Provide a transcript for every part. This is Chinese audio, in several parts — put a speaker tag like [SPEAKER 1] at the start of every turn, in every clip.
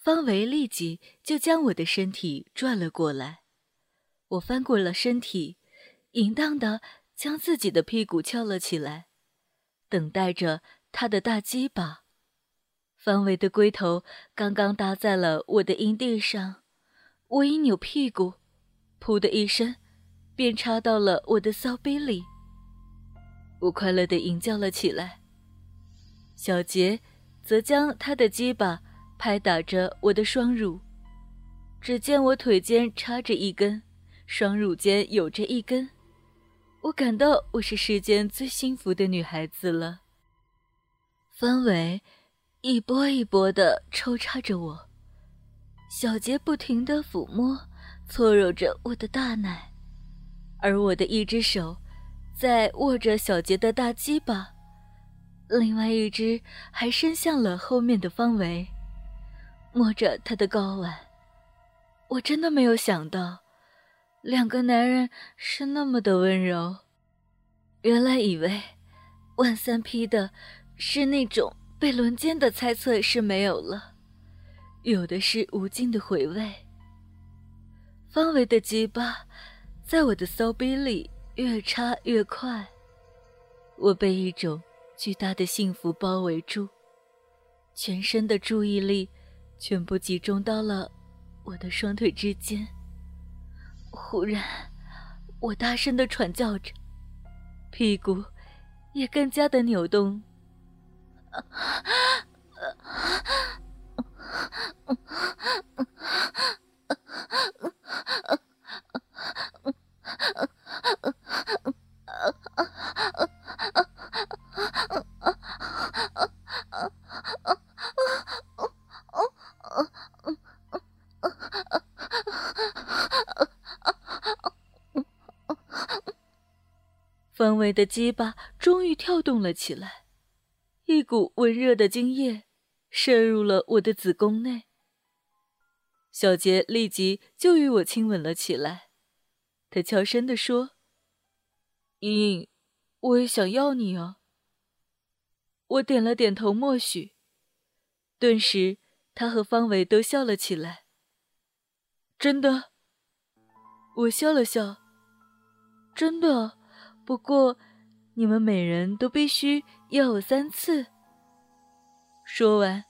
[SPEAKER 1] 方维立即就将我的身体转了过来。我翻过了身体，淫荡的将自己的屁股翘了起来，等待着他的大鸡巴。方维的龟头刚刚搭在了我的阴蒂上，我一扭屁股，噗的一声，便插到了我的骚逼里。我快乐的吟叫了起来。小杰则将他的鸡巴拍打着我的双乳，只见我腿间插着一根，双乳间有着一根，我感到我是世间最幸福的女孩子了。方伟一波一波的抽插着我，小杰不停的抚摸、搓揉着我的大奶，而我的一只手在握着小杰的大鸡巴。另外一只还伸向了后面的方围，摸着他的睾丸。我真的没有想到，两个男人是那么的温柔。原来以为万三批的是那种被轮奸的猜测是没有了，有的是无尽的回味。方围的鸡巴在我的骚逼里越插越快，我被一种。巨大的幸福包围住，全身的注意力全部集中到了我的双腿之间。忽然，我大声的喘叫着，屁股也更加的扭动。伟的鸡巴终于跳动了起来，一股温热的精液射入了我的子宫内。小杰立即就与我亲吻了起来，他悄声地说：“莹莹，我也想要你啊。”我点了点头，默许。顿时，他和方伟都笑了起来。真的，我笑了笑。真的，不过你们每人都必须要我三次。说完，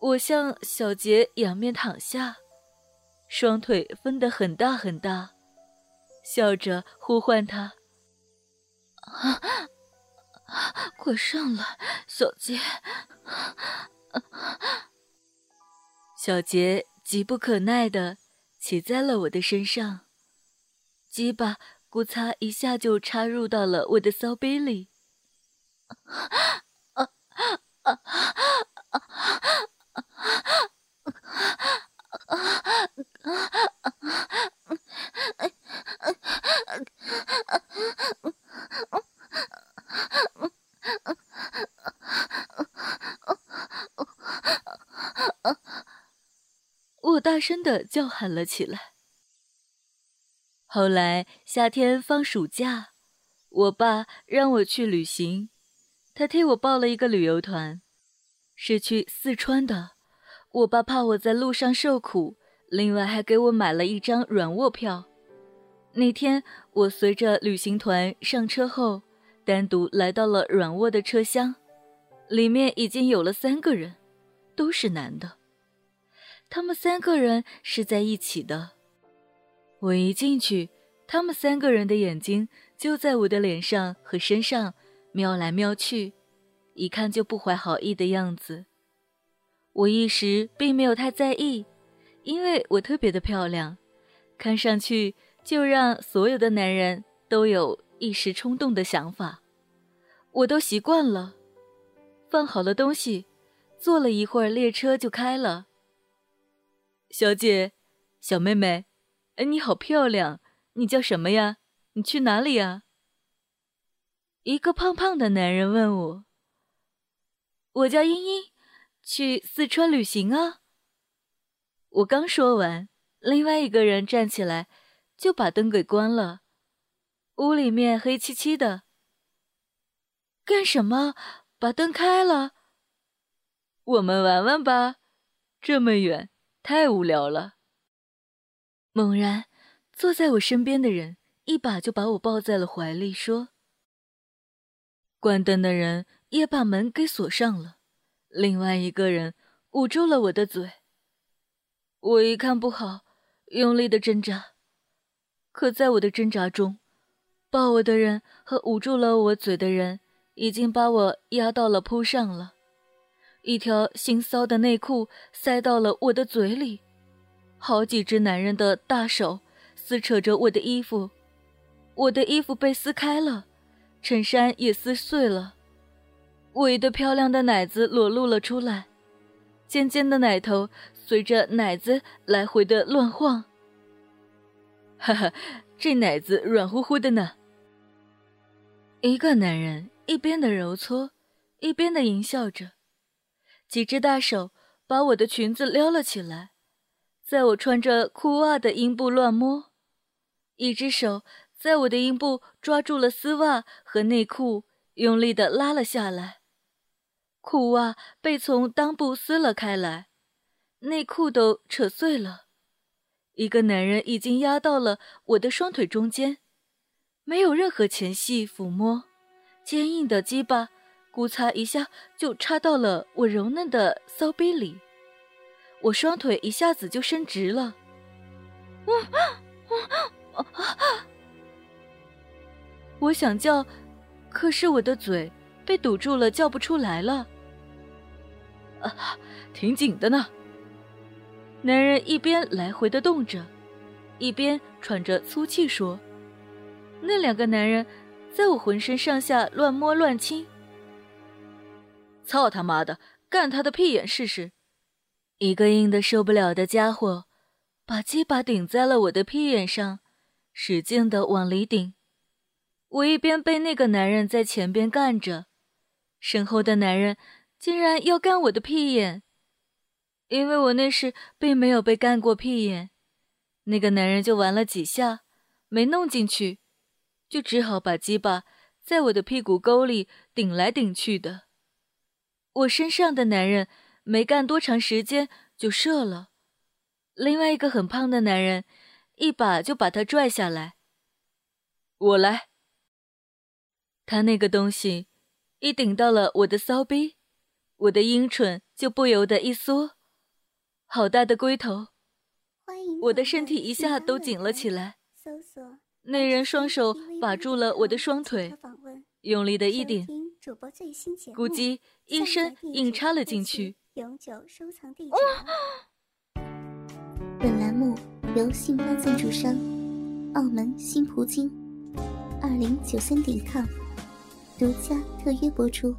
[SPEAKER 1] 我向小杰仰面躺下，双腿分得很大很大，笑着呼唤他。快上来，小杰！小杰急不可耐地骑在了我的身上，鸡巴咕嚓一下就插入到了我的骚杯里。我大声的叫喊了起来。后来夏天放暑假，我爸让我去旅行，他替我报了一个旅游团，是去四川的。我爸怕我在路上受苦，另外还给我买了一张软卧票。那天我随着旅行团上车后。单独来到了软卧的车厢，里面已经有了三个人，都是男的。他们三个人是在一起的。我一进去，他们三个人的眼睛就在我的脸上和身上瞄来瞄去，一看就不怀好意的样子。我一时并没有太在意，因为我特别的漂亮，看上去就让所有的男人都有。一时冲动的想法，我都习惯了。放好了东西，坐了一会儿，列车就开了。小姐，小妹妹，哎，你好漂亮！你叫什么呀？你去哪里呀？一个胖胖的男人问我。我叫茵茵，去四川旅行啊。我刚说完，另外一个人站起来，就把灯给关了。屋里面黑漆漆的。干什么？把灯开了。我们玩玩吧，这么远，太无聊了。猛然，坐在我身边的人一把就把我抱在了怀里，说：“关灯的人也把门给锁上了，另外一个人捂住了我的嘴。我一看不好，用力的挣扎，可在我的挣扎中，抱我的人和捂住了我嘴的人已经把我压到了铺上了。”一条腥骚的内裤塞到了我的嘴里，好几只男人的大手撕扯着我的衣服，我的衣服被撕开了，衬衫也撕碎了，我一对漂亮的奶子裸露了出来，尖尖的奶头随着奶子来回的乱晃。哈哈，这奶子软乎乎的呢。一个男人一边的揉搓，一边的淫笑着。几只大手把我的裙子撩了起来，在我穿着裤袜的阴部乱摸，一只手在我的阴部抓住了丝袜和内裤，用力的拉了下来，裤袜被从裆部撕了开来，内裤都扯碎了。一个男人已经压到了我的双腿中间，没有任何前戏抚摸，坚硬的鸡巴。咕嚓一下就插到了我柔嫩的骚逼里，我双腿一下子就伸直了。我想叫，可是我的嘴被堵住了，叫不出来了。啊，挺紧的呢。男人一边来回的动着，一边喘着粗气说：“那两个男人在我浑身上下乱摸乱亲。”操他妈的，干他的屁眼试试！一个硬的受不了的家伙，把鸡巴顶在了我的屁眼上，使劲的往里顶。我一边被那个男人在前边干着，身后的男人竟然要干我的屁眼。因为我那时并没有被干过屁眼，那个男人就玩了几下，没弄进去，就只好把鸡巴在我的屁股沟里顶来顶去的。我身上的男人没干多长时间就射了，另外一个很胖的男人一把就把他拽下来。我来。他那个东西一顶到了我的骚逼，我的阴唇就不由得一缩，好大的龟头，我的身体一下都紧了起来。那人双手把住了我的双腿，用力的一顶。咕叽一声硬插了进去。
[SPEAKER 2] 永久收藏地址本栏目由信邦赞助商澳门新葡京二零九三点 com 独家特约播出。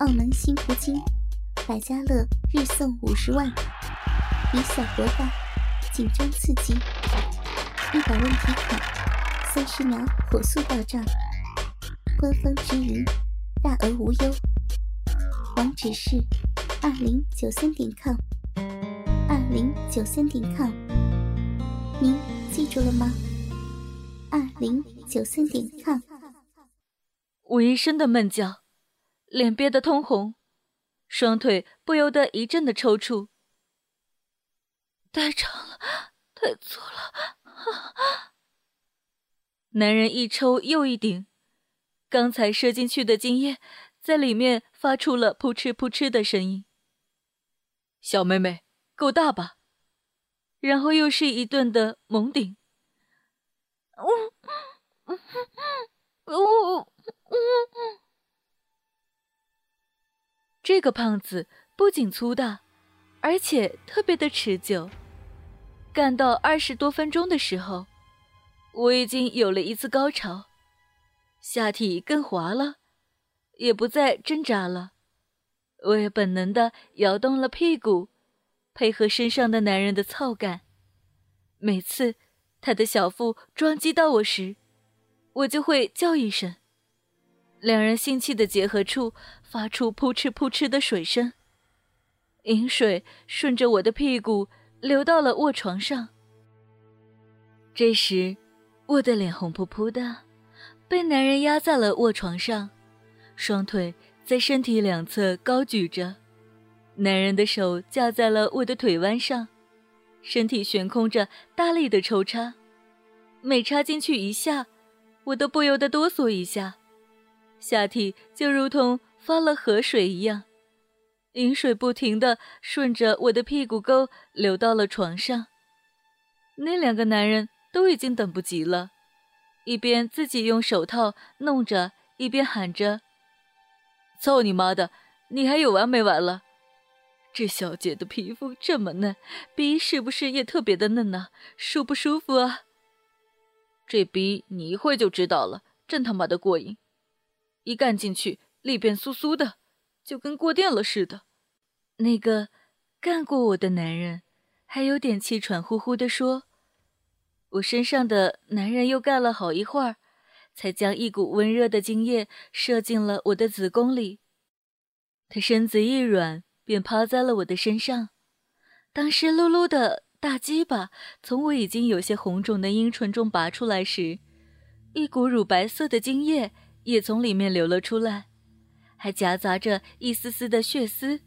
[SPEAKER 2] 澳门新葡京百家乐日送五十万，以小博大，紧张刺激，一百万提款，三十秒火速到账。官方直营，大额无忧。网址是二零九三点 com，二零九三点 com。您记住了吗？二零九三点 com。
[SPEAKER 1] 我一声的闷叫，脸憋得通红，双腿不由得一阵的抽搐。太长了，太粗了。男人一抽又一顶。刚才射进去的精液，在里面发出了扑哧扑哧的声音。小妹妹，够大吧？然后又是一顿的猛顶。呜，呜，呜，这个胖子不仅粗大，而且特别的持久。干到二十多分钟的时候，我已经有了一次高潮。下体更滑了，也不再挣扎了。我也本能的摇动了屁股，配合身上的男人的操感。每次他的小腹撞击到我时，我就会叫一声。两人性器的结合处发出扑哧扑哧的水声，饮水顺着我的屁股流到了卧床上。这时，我的脸红扑扑的。被男人压在了卧床上，双腿在身体两侧高举着，男人的手架在了我的腿弯上，身体悬空着，大力的抽插。每插进去一下，我都不由得哆嗦一下，下体就如同发了河水一样，饮水不停的顺着我的屁股沟流到了床上。那两个男人都已经等不及了，一边自己用手套弄着，一边喊着：“操你妈的，你还有完没完了？这小姐的皮肤这么嫩，逼是不是也特别的嫩呢？舒不舒服啊？这逼你一会就知道了，真他妈的过瘾！一干进去，里边酥酥的，就跟过电了似的。”那个干过我的男人。还有点气喘呼呼的说：“我身上的男人又干了好一会儿，才将一股温热的精液射进了我的子宫里。他身子一软，便趴在了我的身上。当湿漉漉的大鸡巴从我已经有些红肿的阴唇中拔出来时，一股乳白色的精液也从里面流了出来，还夹杂着一丝丝的血丝。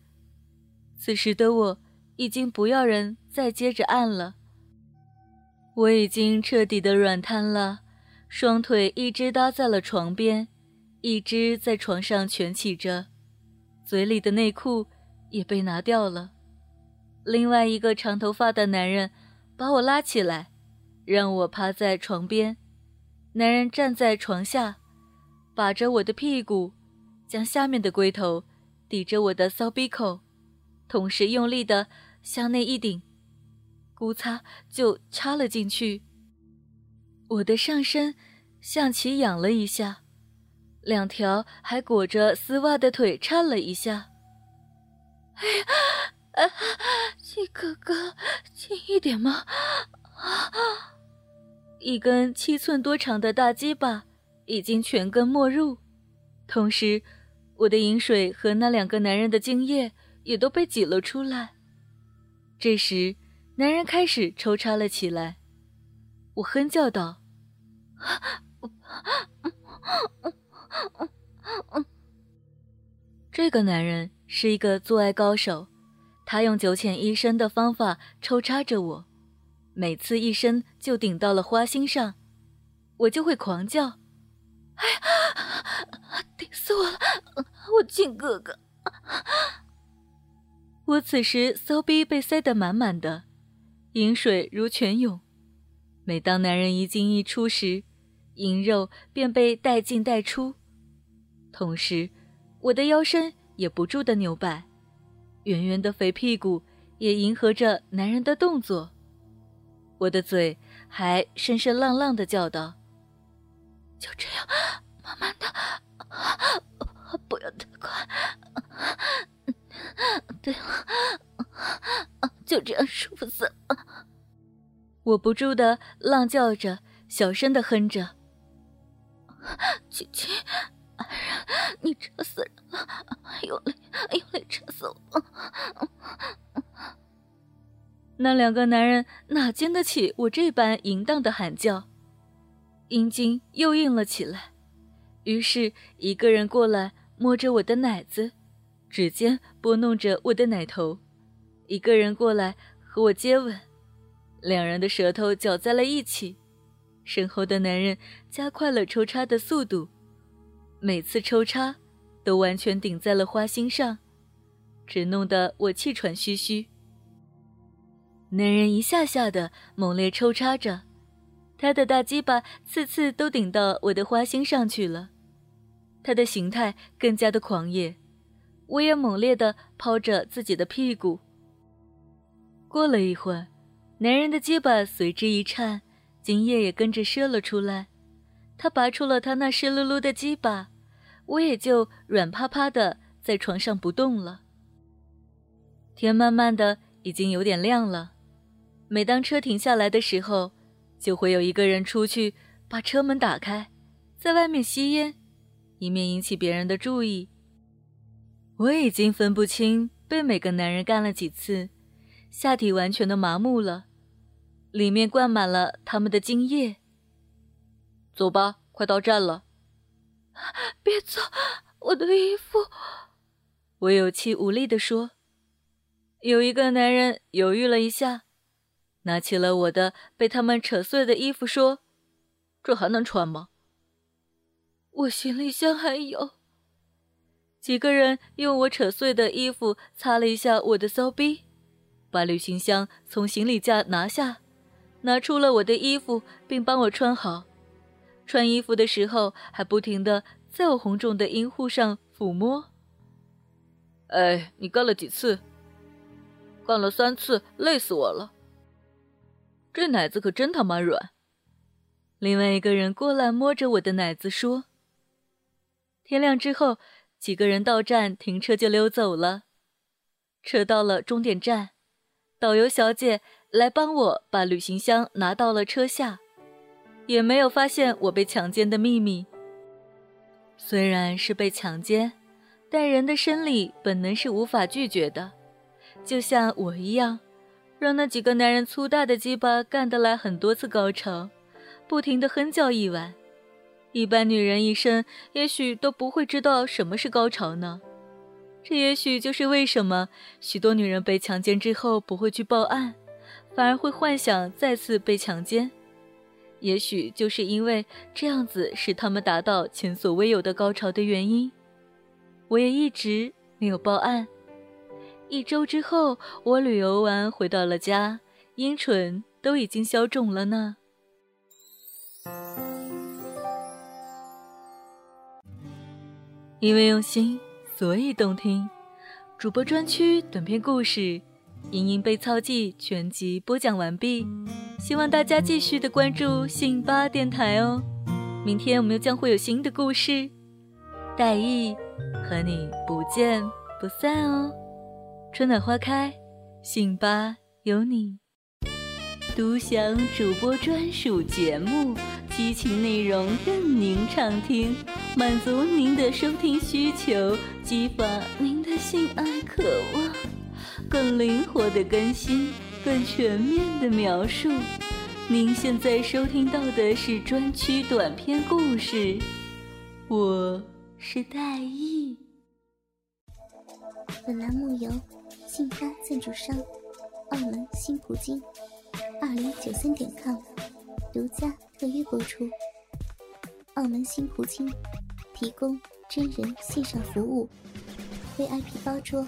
[SPEAKER 1] 此时的我。”已经不要人再接着按了，我已经彻底的软瘫了，双腿一只搭在了床边，一只在床上蜷起着，嘴里的内裤也被拿掉了。另外一个长头发的男人把我拉起来，让我趴在床边，男人站在床下，把着我的屁股，将下面的龟头抵着我的骚逼口，同时用力的。向内一顶，咕擦就插了进去。我的上身向其仰了一下，两条还裹着丝袜的腿颤了一下。哎呀，亲哥哥，轻一点嘛！啊，一根七寸多长的大鸡巴已经全根没入，同时，我的饮水和那两个男人的精液也都被挤了出来。这时，男人开始抽插了起来。我哼叫道：“这个男人是一个做爱高手，他用九浅一深的方法抽插着我，每次一深就顶到了花心上，我就会狂叫：‘哎呀，顶死我了！我亲哥哥！’”我此时骚逼被塞得满满的，饮水如泉涌。每当男人一进一出时，淫肉便被带进带出，同时我的腰身也不住的扭摆，圆圆的肥屁股也迎合着男人的动作。我的嘴还声声浪浪的叫道：“就这样，慢慢的，不要太快。”对了，就这样舒服死了。我不住的浪叫着，小声的哼着：“亲亲，你扯死人了，用力，用力扯死我！”那两个男人哪经得起我这般淫荡的喊叫，阴茎又硬了起来，于是一个人过来摸着我的奶子。指尖拨弄着我的奶头，一个人过来和我接吻，两人的舌头搅在了一起，身后的男人加快了抽插的速度，每次抽插都完全顶在了花心上，只弄得我气喘吁吁。男人一下下的猛烈抽插着，他的大鸡巴次次都顶到我的花心上去了，他的形态更加的狂野。我也猛烈地抛着自己的屁股。过了一会儿，男人的鸡巴随之一颤，精液也跟着射了出来。他拔出了他那湿漉漉的鸡巴，我也就软趴趴的在床上不动了。天慢慢的已经有点亮了，每当车停下来的时候，就会有一个人出去把车门打开，在外面吸烟，以免引起别人的注意。我已经分不清被每个男人干了几次，下体完全的麻木了，里面灌满了他们的精液。走吧，快到站了。别走，我的衣服！我有气无力地说。有一个男人犹豫了一下，拿起了我的被他们扯碎的衣服，说：“这还能穿吗？”我行李箱还有。几个人用我扯碎的衣服擦了一下我的骚逼，把旅行箱从行李架拿下，拿出了我的衣服，并帮我穿好。穿衣服的时候还不停的在我红肿的阴户上抚摸。哎，你干了几次？干了三次，累死我了。这奶子可真他妈软。另外一个人过来摸着我的奶子说：“天亮之后。”几个人到站停车就溜走了，车到了终点站，导游小姐来帮我把旅行箱拿到了车下，也没有发现我被强奸的秘密。虽然是被强奸，但人的生理本能是无法拒绝的，就像我一样，让那几个男人粗大的鸡巴干得来很多次高潮，不停的哼叫一晚。一般女人一生也许都不会知道什么是高潮呢，这也许就是为什么许多女人被强奸之后不会去报案，反而会幻想再次被强奸。也许就是因为这样子使他们达到前所未有的高潮的原因。我也一直没有报案。一周之后，我旅游完回到了家，阴唇都已经消肿了呢。因为用心，所以动听。主播专区短篇故事《莹莹被操记》全集播讲完毕，希望大家继续的关注信八电台哦。明天我们又将会有新的故事，待意和你不见不散哦。春暖花开，信八有你，独享主播专属节目，激情内容任您畅听。满足您的收听需求，激发您的性爱渴望，更灵活的更新，更全面的描述。您现在收听到的是专区短篇故事，我是戴艺。
[SPEAKER 2] 本栏目由信发赞助商澳门新葡京二零九三点 com 独家特约播出。澳门新葡京。提供真人线上服务，VIP 包桌，